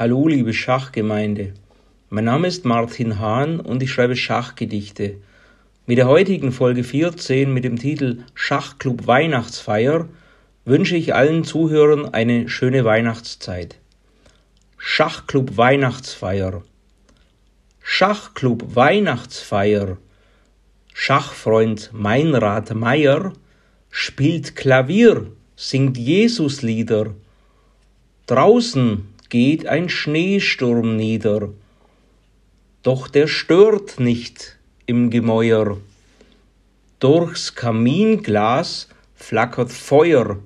Hallo, liebe Schachgemeinde. Mein Name ist Martin Hahn und ich schreibe Schachgedichte. Mit der heutigen Folge 14 mit dem Titel Schachclub Weihnachtsfeier wünsche ich allen Zuhörern eine schöne Weihnachtszeit. Schachclub Weihnachtsfeier. Schachclub Weihnachtsfeier. Schachfreund Meinrad Meyer spielt Klavier, singt Jesuslieder. Draußen geht ein Schneesturm nieder, doch der stört nicht im Gemäuer. Durchs Kaminglas flackert Feuer,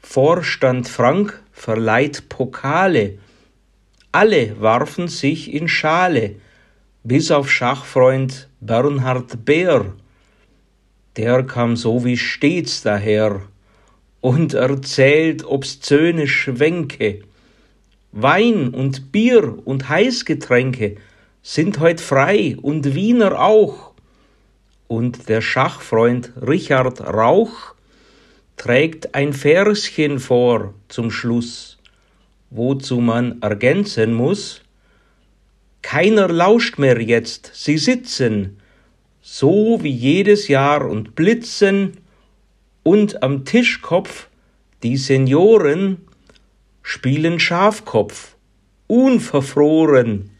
Vorstand Frank verleiht Pokale, alle warfen sich in Schale, bis auf Schachfreund Bernhard Bär. Der kam so wie stets daher und erzählt obszöne Schwänke. Wein und Bier und Heißgetränke sind heut frei und Wiener auch. Und der Schachfreund Richard Rauch trägt ein Verschen vor zum Schluss, wozu man ergänzen muss, keiner lauscht mehr jetzt, sie sitzen, so wie jedes Jahr und blitzen, und am Tischkopf die Senioren spielen Schafkopf, unverfroren,